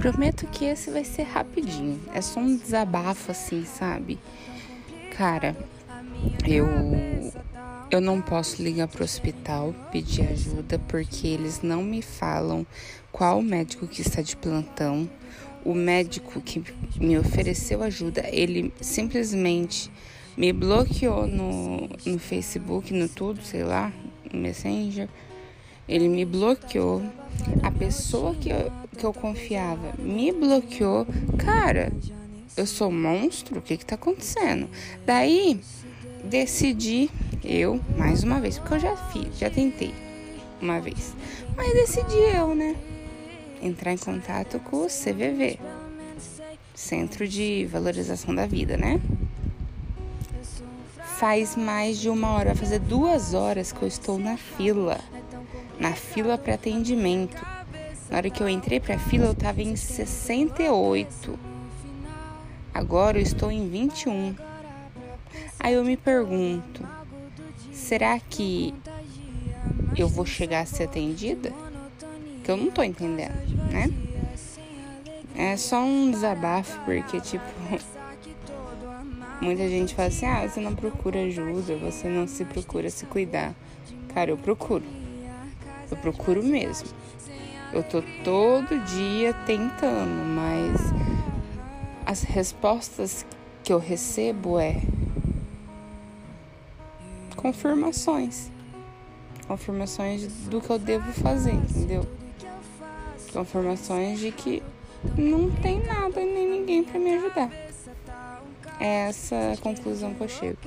Prometo que esse vai ser rapidinho. É só um desabafo assim, sabe? Cara, eu eu não posso ligar pro hospital pedir ajuda porque eles não me falam qual médico que está de plantão. O médico que me ofereceu ajuda, ele simplesmente me bloqueou no, no Facebook, no tudo, sei lá, no Messenger. Ele me bloqueou. A pessoa que eu, que eu confiava me bloqueou. Cara, eu sou monstro? O que que tá acontecendo? Daí, decidi, eu, mais uma vez, porque eu já fiz, já tentei uma vez. Mas decidi eu, né? Entrar em contato com o CVV Centro de Valorização da Vida, né? Faz mais de uma hora, vai fazer duas horas que eu estou na fila. Na fila para atendimento. Na hora que eu entrei para a fila, eu estava em 68. Agora eu estou em 21. Aí eu me pergunto: será que eu vou chegar a ser atendida? Que eu não tô entendendo, né? É só um desabafo, porque, tipo, muita gente fala assim: ah, você não procura ajuda, você não se procura se cuidar. Cara, eu procuro. Eu procuro mesmo. Eu tô todo dia tentando, mas as respostas que eu recebo é confirmações. Confirmações do que eu devo fazer, entendeu? Confirmações de que não tem nada nem ninguém para me ajudar. É essa conclusão que eu chego.